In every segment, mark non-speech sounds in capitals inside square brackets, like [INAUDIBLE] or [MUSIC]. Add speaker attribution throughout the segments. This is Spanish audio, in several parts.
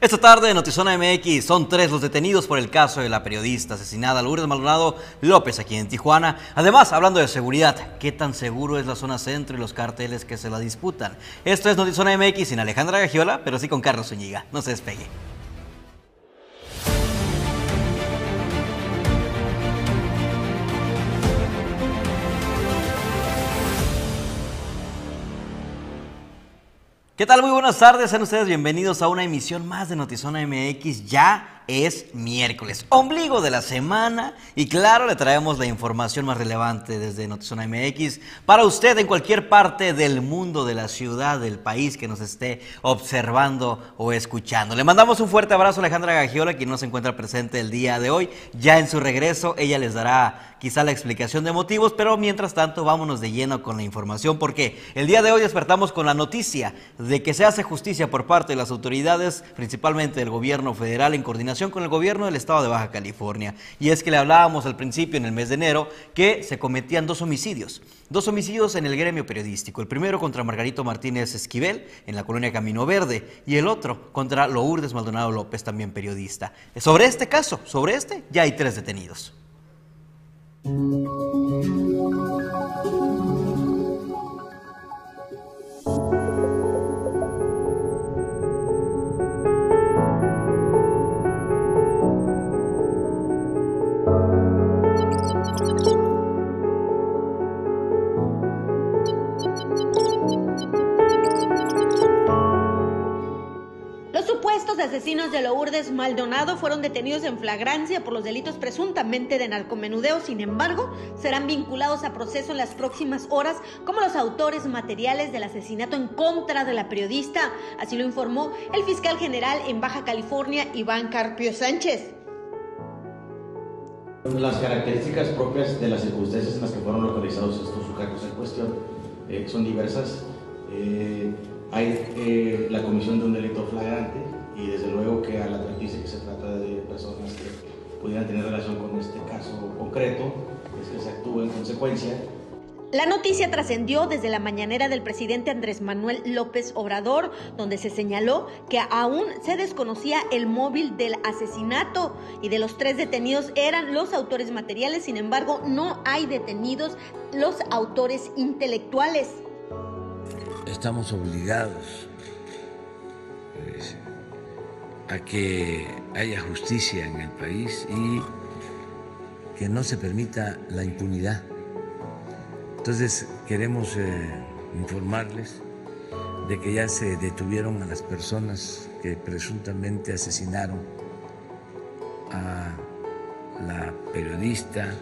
Speaker 1: Esta tarde en Notizona MX son tres los detenidos por el caso de la periodista asesinada Lourdes Maldonado López aquí en Tijuana. Además, hablando de seguridad, ¿qué tan seguro es la zona centro y los carteles que se la disputan? Esto es Notizona MX sin Alejandra Gagiola, pero sí con Carlos Zúñiga. No se despegue. ¿Qué tal? Muy buenas tardes, sean ustedes bienvenidos a una emisión más de Notizona MX. Ya es miércoles, ombligo de la semana y claro, le traemos la información más relevante desde Notizona MX para usted en cualquier parte del mundo, de la ciudad, del país que nos esté observando o escuchando. Le mandamos un fuerte abrazo a Alejandra Gagiola, quien no se encuentra presente el día de hoy. Ya en su regreso, ella les dará quizá la explicación de motivos, pero mientras tanto vámonos de lleno con la información porque el día de hoy despertamos con la noticia de que se hace justicia por parte de las autoridades, principalmente del gobierno federal en coordinación con el gobierno del estado de Baja California. Y es que le hablábamos al principio, en el mes de enero, que se cometían dos homicidios. Dos homicidios en el gremio periodístico. El primero contra Margarito Martínez Esquivel, en la colonia Camino Verde, y el otro contra Lourdes Maldonado López, también periodista. Sobre este caso, sobre este, ya hay tres detenidos.
Speaker 2: Asesinos de Lourdes Maldonado fueron detenidos en flagrancia por los delitos presuntamente de narcomenudeo. Sin embargo, serán vinculados a proceso en las próximas horas como los autores materiales del asesinato en contra de la periodista. Así lo informó el fiscal general en Baja California, Iván Carpio Sánchez.
Speaker 3: Las características propias de las circunstancias en las que fueron localizados estos sujetos en cuestión eh, son diversas. Eh, hay eh, la comisión de un delito flagrante, y desde luego que al advertirse que se trata de personas que pudieran tener relación con este caso concreto, es que se actúe en consecuencia.
Speaker 2: La noticia trascendió desde la mañanera del presidente Andrés Manuel López Obrador, donde se señaló que aún se desconocía el móvil del asesinato y de los tres detenidos eran los autores materiales, sin embargo no hay detenidos los autores intelectuales.
Speaker 4: Estamos obligados a que haya justicia en el país y que no se permita la impunidad. Entonces queremos eh, informarles de que ya se detuvieron a las personas que presuntamente asesinaron a la periodista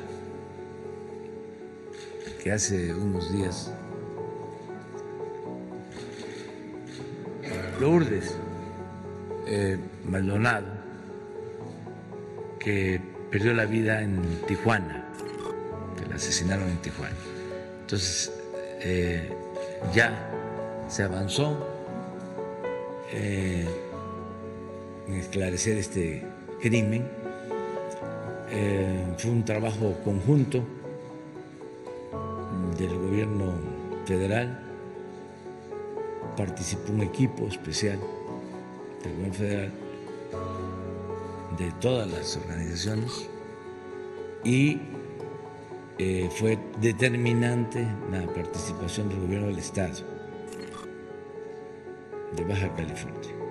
Speaker 4: que hace unos días Lourdes eh, Maldonado, que perdió la vida en Tijuana, que la asesinaron en Tijuana. Entonces, eh, ya se avanzó eh, en esclarecer este crimen. fue un trabajo conjunto del gobierno federal, participó un equipo especial gobierno federal, de todas las organizaciones y eh, fue determinante la participación del gobierno del Estado de Baja California.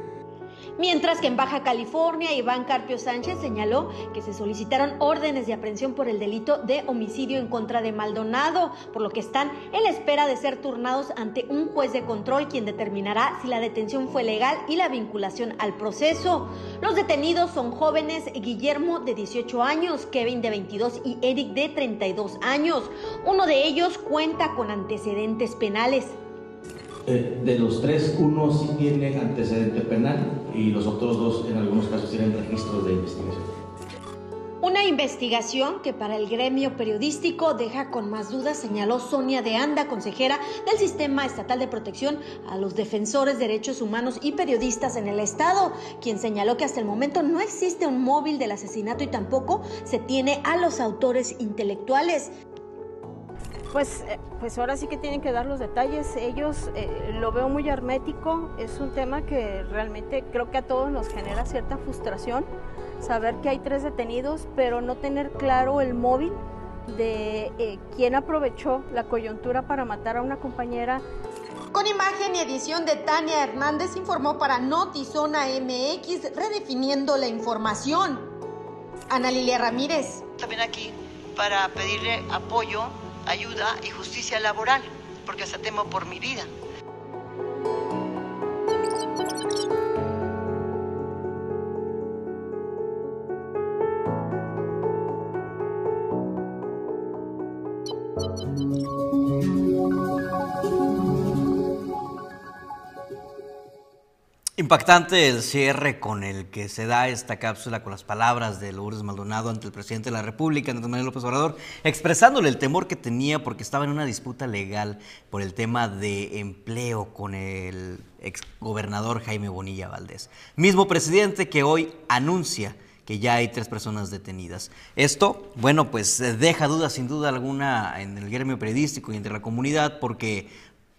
Speaker 2: Mientras que en Baja California, Iván Carpio Sánchez señaló que se solicitaron órdenes de aprehensión por el delito de homicidio en contra de Maldonado, por lo que están en la espera de ser turnados ante un juez de control quien determinará si la detención fue legal y la vinculación al proceso. Los detenidos son jóvenes Guillermo de 18 años, Kevin de 22 y Eric de 32 años. Uno de ellos cuenta con antecedentes penales.
Speaker 3: Eh, de los tres, uno sí tiene antecedente penal y los otros dos en algunos casos tienen registros de investigación.
Speaker 2: Una investigación que para el gremio periodístico deja con más dudas, señaló Sonia de Anda, consejera del Sistema Estatal de Protección a los defensores de derechos humanos y periodistas en el Estado, quien señaló que hasta el momento no existe un móvil del asesinato y tampoco se tiene a los autores intelectuales.
Speaker 5: Pues, eh, pues ahora sí que tienen que dar los detalles. Ellos eh, lo veo muy hermético. Es un tema que realmente creo que a todos nos genera cierta frustración. Saber que hay tres detenidos, pero no tener claro el móvil de eh, quién aprovechó la coyuntura para matar a una compañera.
Speaker 2: Con imagen y edición de Tania Hernández informó para Notizona MX, redefiniendo la información. Ana Lilia Ramírez.
Speaker 6: También aquí para pedirle apoyo, ayuda y justicia laboral, porque hasta temo por mi vida.
Speaker 1: Impactante el cierre con el que se da esta cápsula con las palabras de Lourdes Maldonado ante el presidente de la República, Andrés Manuel López Obrador, expresándole el temor que tenía porque estaba en una disputa legal por el tema de empleo con el exgobernador Jaime Bonilla Valdés. Mismo presidente que hoy anuncia que ya hay tres personas detenidas. Esto, bueno, pues deja dudas sin duda alguna en el gremio periodístico y entre la comunidad porque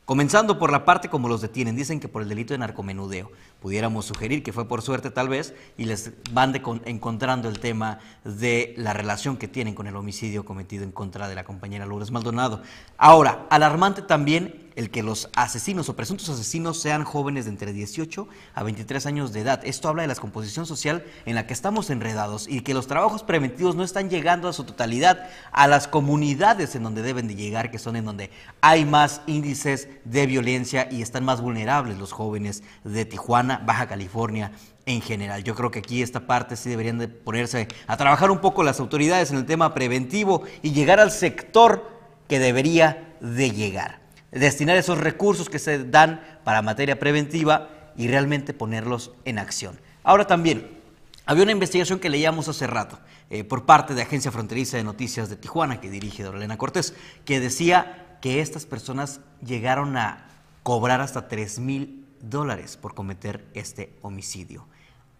Speaker 1: Comenzando por la parte como los detienen, dicen que por el delito de narcomenudeo. Pudiéramos sugerir que fue por suerte tal vez y les van encontrando el tema de la relación que tienen con el homicidio cometido en contra de la compañera Lourdes Maldonado. Ahora, alarmante también el que los asesinos o presuntos asesinos sean jóvenes de entre 18 a 23 años de edad. Esto habla de la descomposición social en la que estamos enredados y que los trabajos preventivos no están llegando a su totalidad a las comunidades en donde deben de llegar, que son en donde hay más índices de violencia y están más vulnerables los jóvenes de Tijuana, Baja California en general. Yo creo que aquí esta parte sí deberían de ponerse a trabajar un poco las autoridades en el tema preventivo y llegar al sector que debería de llegar destinar esos recursos que se dan para materia preventiva y realmente ponerlos en acción. Ahora también, había una investigación que leíamos hace rato eh, por parte de Agencia Fronteriza de Noticias de Tijuana, que dirige Dorlena Cortés, que decía que estas personas llegaron a cobrar hasta 3 mil dólares por cometer este homicidio.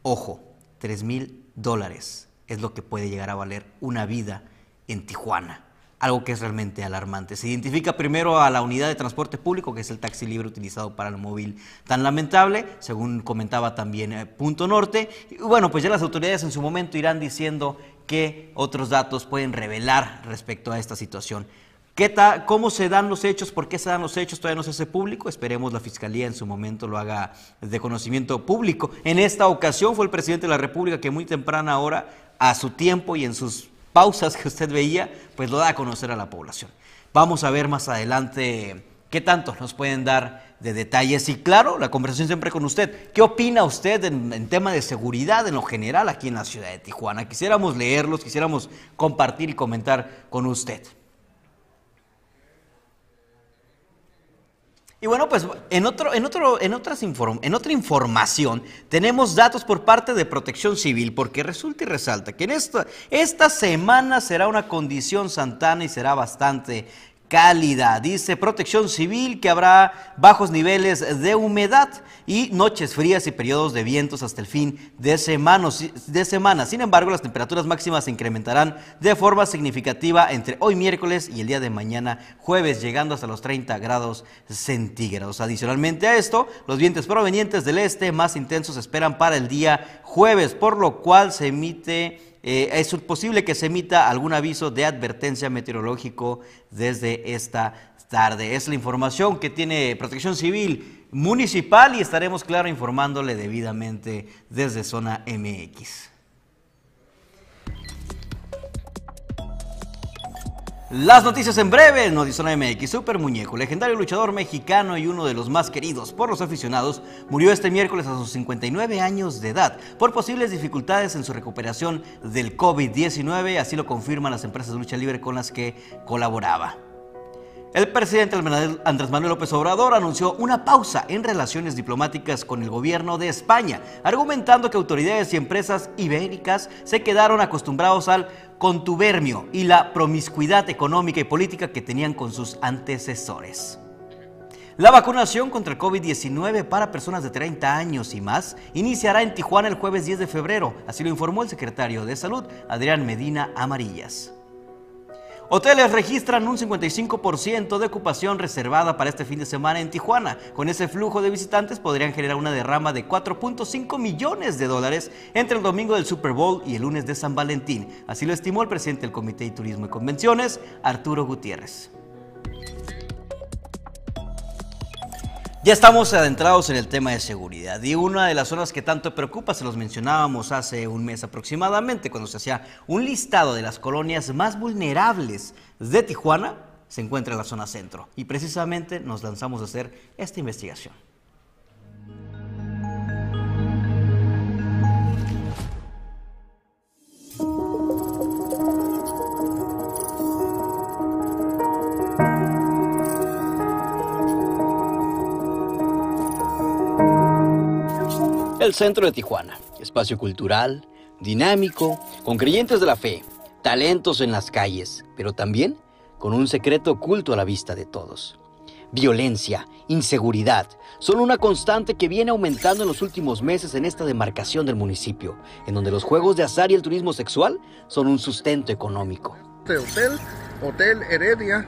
Speaker 1: Ojo, 3 mil dólares es lo que puede llegar a valer una vida en Tijuana algo que es realmente alarmante. Se identifica primero a la unidad de transporte público, que es el taxi libre utilizado para el móvil tan lamentable, según comentaba también eh, Punto Norte. Y bueno, pues ya las autoridades en su momento irán diciendo qué otros datos pueden revelar respecto a esta situación. ¿Qué ¿Cómo se dan los hechos? ¿Por qué se dan los hechos? Todavía no se hace público. Esperemos la Fiscalía en su momento lo haga de conocimiento público. En esta ocasión fue el presidente de la República que muy temprana hora, a su tiempo y en sus pausas que usted veía, pues lo da a conocer a la población. Vamos a ver más adelante qué tanto nos pueden dar de detalles y claro, la conversación siempre con usted. ¿Qué opina usted en, tema de seguridad en lo general aquí en la ciudad de Tijuana? Quisiéramos leerlos, quisiéramos compartir y comentar con usted. Y bueno, pues en, otro, en, otro, en, otras en otra información tenemos datos por parte de Protección Civil, porque resulta y resalta que en esta, esta semana será una condición santana y será bastante cálida. Dice Protección Civil que habrá bajos niveles de humedad y noches frías y periodos de vientos hasta el fin de semana. de. Sin embargo, las temperaturas máximas se incrementarán de forma significativa entre hoy miércoles y el día de mañana jueves, llegando hasta los 30 grados centígrados. Adicionalmente a esto, los vientos provenientes del este más intensos esperan para el día jueves, por lo cual se emite eh, es posible que se emita algún aviso de advertencia meteorológico desde esta tarde. Es la información que tiene Protección Civil Municipal y estaremos, claro, informándole debidamente desde Zona MX. Las noticias en breve, Notizona MX, Super Muñeco, legendario luchador mexicano y uno de los más queridos por los aficionados, murió este miércoles a sus 59 años de edad por posibles dificultades en su recuperación del COVID-19, así lo confirman las empresas de lucha libre con las que colaboraba. El presidente Andrés Manuel López Obrador anunció una pausa en relaciones diplomáticas con el gobierno de España, argumentando que autoridades y empresas ibéricas se quedaron acostumbrados al contubernio y la promiscuidad económica y política que tenían con sus antecesores. La vacunación contra el COVID-19 para personas de 30 años y más iniciará en Tijuana el jueves 10 de febrero, así lo informó el secretario de Salud, Adrián Medina Amarillas. Hoteles registran un 55% de ocupación reservada para este fin de semana en Tijuana. Con ese flujo de visitantes podrían generar una derrama de 4.5 millones de dólares entre el domingo del Super Bowl y el lunes de San Valentín. Así lo estimó el presidente del Comité de Turismo y Convenciones, Arturo Gutiérrez. Ya estamos adentrados en el tema de seguridad y una de las zonas que tanto preocupa, se los mencionábamos hace un mes aproximadamente, cuando se hacía un listado de las colonias más vulnerables de Tijuana, se encuentra en la zona centro. Y precisamente nos lanzamos a hacer esta investigación. El centro de Tijuana, espacio cultural, dinámico, con creyentes de la fe, talentos en las calles, pero también con un secreto oculto a la vista de todos. Violencia, inseguridad, son una constante que viene aumentando en los últimos meses en esta demarcación del municipio, en donde los juegos de azar y el turismo sexual son un sustento económico.
Speaker 7: Este hotel, Hotel Heredia,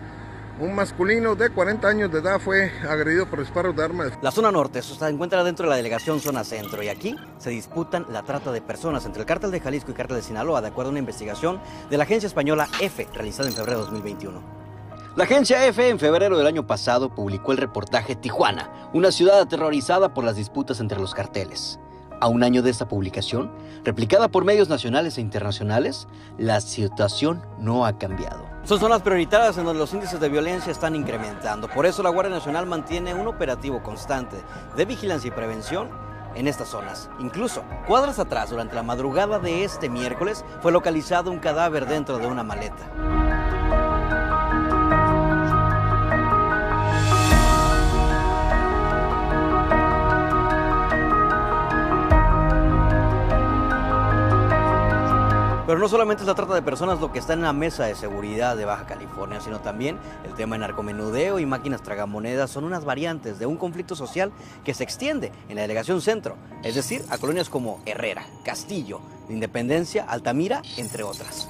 Speaker 7: un masculino de 40 años de edad fue agredido por disparos de armas.
Speaker 1: La zona norte se encuentra dentro de la delegación zona centro y aquí se disputan la trata de personas entre el cártel de Jalisco y cártel de Sinaloa, de acuerdo a una investigación de la agencia española EFE realizada en febrero de 2021. La agencia EFE en febrero del año pasado publicó el reportaje Tijuana, una ciudad aterrorizada por las disputas entre los carteles. A un año de esta publicación, replicada por medios nacionales e internacionales, la situación no ha cambiado. Son zonas prioritarias en donde los índices de violencia están incrementando. Por eso la Guardia Nacional mantiene un operativo constante de vigilancia y prevención en estas zonas. Incluso, cuadras atrás, durante la madrugada de este miércoles, fue localizado un cadáver dentro de una maleta. Pero no solamente es la trata de personas lo que está en la mesa de seguridad de Baja California, sino también el tema de narcomenudeo y máquinas tragamonedas son unas variantes de un conflicto social que se extiende en la delegación centro, es decir, a colonias como Herrera, Castillo, Independencia, Altamira, entre otras.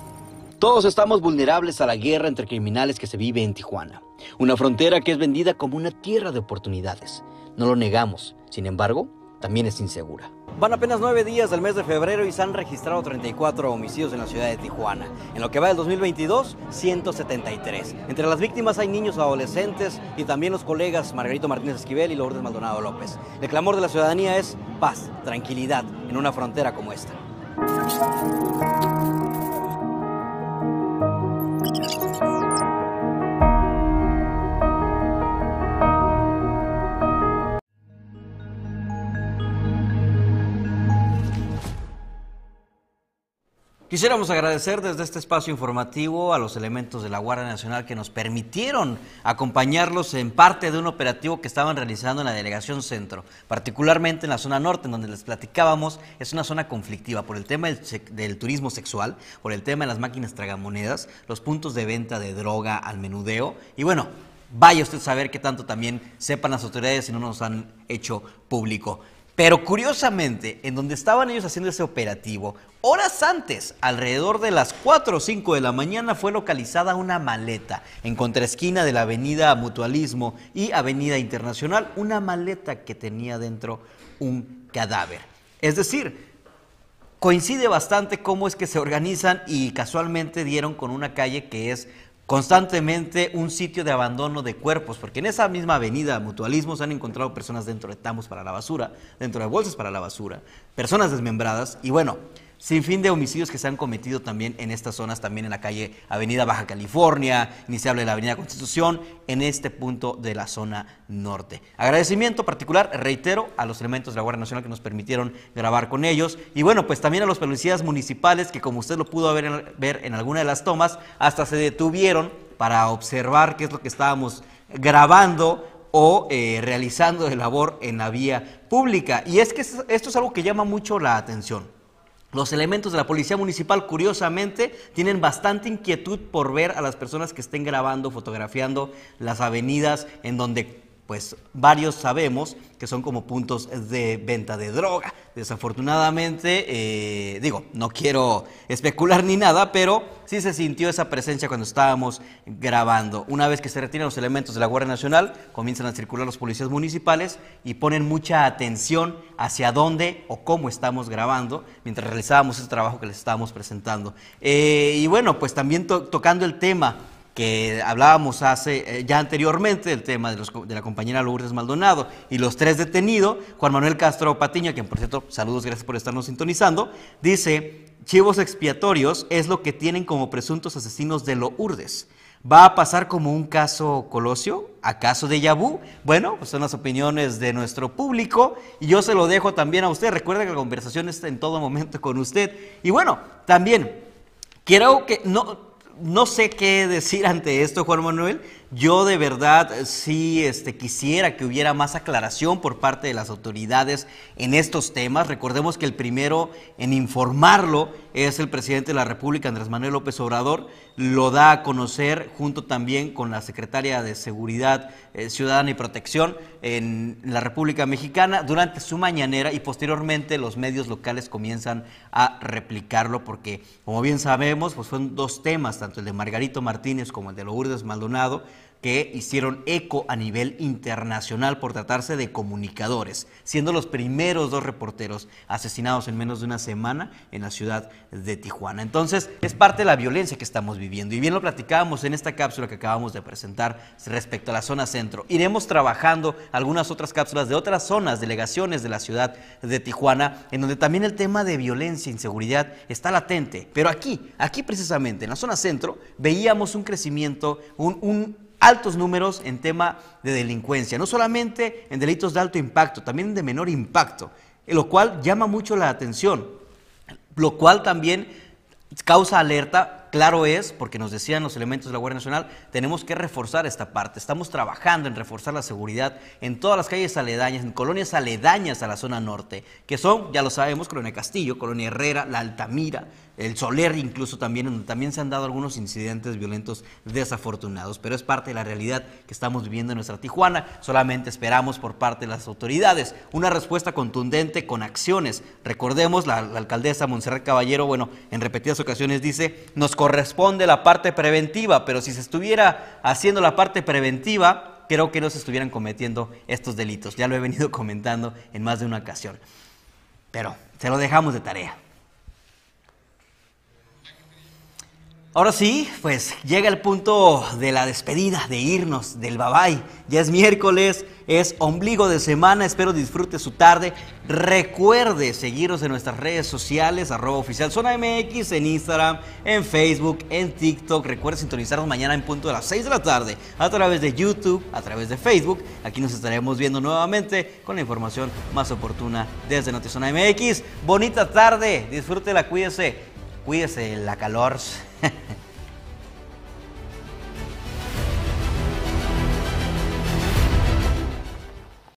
Speaker 1: Todos estamos vulnerables a la guerra entre criminales que se vive en Tijuana, una frontera que es vendida como una tierra de oportunidades. No lo negamos, sin embargo, también es insegura. Van apenas nueve días del mes de febrero y se han registrado 34 homicidios en la ciudad de Tijuana. En lo que va del 2022, 173. Entre las víctimas hay niños adolescentes y también los colegas Margarito Martínez Esquivel y Lourdes Maldonado López. El clamor de la ciudadanía es paz, tranquilidad en una frontera como esta. Quisiéramos agradecer desde este espacio informativo a los elementos de la Guardia Nacional que nos permitieron acompañarlos en parte de un operativo que estaban realizando en la Delegación Centro, particularmente en la zona norte, en donde les platicábamos, es una zona conflictiva por el tema del, turismo sexual, por el tema de las máquinas tragamonedas, los puntos de venta de droga al menudeo y bueno, vaya usted a saber qué tanto también sepan las autoridades si no nos han hecho público. Pero curiosamente, en donde estaban ellos haciendo ese operativo, horas antes, alrededor de las 4 o 5 de la mañana, fue localizada una maleta en contraesquina de la avenida Mutualismo y Avenida Internacional, una maleta que tenía dentro un cadáver. Es decir, coincide bastante cómo es que se organizan y casualmente dieron con una calle que es constantemente un sitio de abandono de cuerpos, porque en esa misma avenida Mutualismo se han encontrado personas dentro de tambos para la basura, dentro de bolsas para la basura, personas desmembradas y bueno, sin fin de homicidios que se han cometido también en estas zonas, también en la calle Avenida Baja California, iniciable de la Avenida Constitución, en este punto de la zona norte. Agradecimiento particular, reitero, a los elementos de la Guardia Nacional que nos permitieron grabar con ellos y bueno, pues también a los policías municipales que como usted lo pudo ver, ver en alguna de las tomas, hasta se detuvieron para observar qué es lo que estábamos grabando o eh, realizando de labor en la vía pública. Y es que esto es algo que llama mucho la atención. Los elementos de la Policía Municipal, curiosamente, tienen bastante inquietud por ver a las personas que estén grabando, fotografiando las avenidas en donde pues varios sabemos que son como puntos de venta de droga. Desafortunadamente, eh, digo, no quiero especular ni nada, pero sí se sintió esa presencia cuando estábamos grabando. Una vez que se retiran los elementos de la Guardia Nacional, comienzan a circular los policías municipales y ponen mucha atención hacia dónde o cómo estamos grabando mientras realizábamos ese trabajo que les estábamos presentando. Eh, y bueno, pues también tocando el tema que hablábamos hace eh, ya anteriormente del tema de, la compañera Lourdes Maldonado y los tres detenidos, Juan Manuel Castro Patiño, quien por cierto, saludos, gracias por estarnos sintonizando, dice, chivos expiatorios es lo que tienen como presuntos asesinos de Lourdes. ¿Va a pasar como un caso Colosio? ¿Acaso de Yabú? Bueno, pues son las opiniones de nuestro público y yo se lo dejo también a usted. Recuerda que la conversación está en todo momento con usted. Y bueno, también quiero que no, no sé qué decir ante esto, Juan Manuel. Yo de verdad sí este, quisiera que hubiera más aclaración por parte de las autoridades en estos temas. Recordemos que el primero en informarlo es el presidente de la República, Andrés Manuel López Obrador. Lo da a conocer junto también con la secretaria de Seguridad eh, Ciudadana y Protección en la República Mexicana durante su mañanera y posteriormente los medios locales comienzan a replicarlo porque, como bien sabemos, pues son dos temas, tanto el de Margarito Martínez como el de Lourdes Maldonado, que hicieron eco a nivel internacional por tratarse de comunicadores, siendo los primeros dos reporteros asesinados en menos de una semana en la ciudad de Tijuana. Entonces, es parte de la violencia que estamos viviendo. Y bien lo platicábamos en esta cápsula que acabamos de presentar respecto a la zona centro. Iremos trabajando algunas otras cápsulas de otras zonas, delegaciones de la ciudad de Tijuana, en donde también el tema de violencia e inseguridad está latente. Pero aquí, aquí precisamente, en la zona centro, veíamos un crecimiento, un, un altos números en tema de delincuencia, no solamente en delitos de alto impacto, también de menor impacto, lo cual llama mucho la atención, lo cual también causa alerta claro es, porque nos decían los elementos de la Guardia Nacional, tenemos que reforzar esta parte. Estamos trabajando en reforzar la seguridad en todas las calles aledañas, en colonias aledañas a la zona norte, que son, ya lo sabemos, Colonia Castillo, Colonia Herrera, La Altamira, el Soler incluso también, donde también se han dado algunos incidentes violentos desafortunados, pero es parte de la realidad que estamos viviendo en nuestra Tijuana. Solamente esperamos por parte de las autoridades una respuesta contundente con acciones. Recordemos, la, alcaldesa Montserrat Caballero, bueno, en repetidas ocasiones dice, nos corresponde la parte preventiva, pero si se estuviera haciendo la parte preventiva, creo que no se estuvieran cometiendo estos delitos. Ya lo he venido [LAUGHS] comentando en más de una ocasión. Pero se lo dejamos de tarea. Ahora sí, pues llega el punto de la despedida, de irnos, del bye Ya es miércoles, es ombligo de semana, espero disfrute su tarde. Recuerde seguirnos en nuestras redes sociales, arroba oficial Zona MX, en Instagram, en Facebook, en TikTok. Recuerde sintonizarnos mañana en punto de las 6 de la tarde a través de YouTube, a través de Facebook. Aquí nos estaremos viendo nuevamente con la información más oportuna desde Notizona MX. Bonita tarde, disfrútela, cuídese, cuídese la calor. [LAUGHS]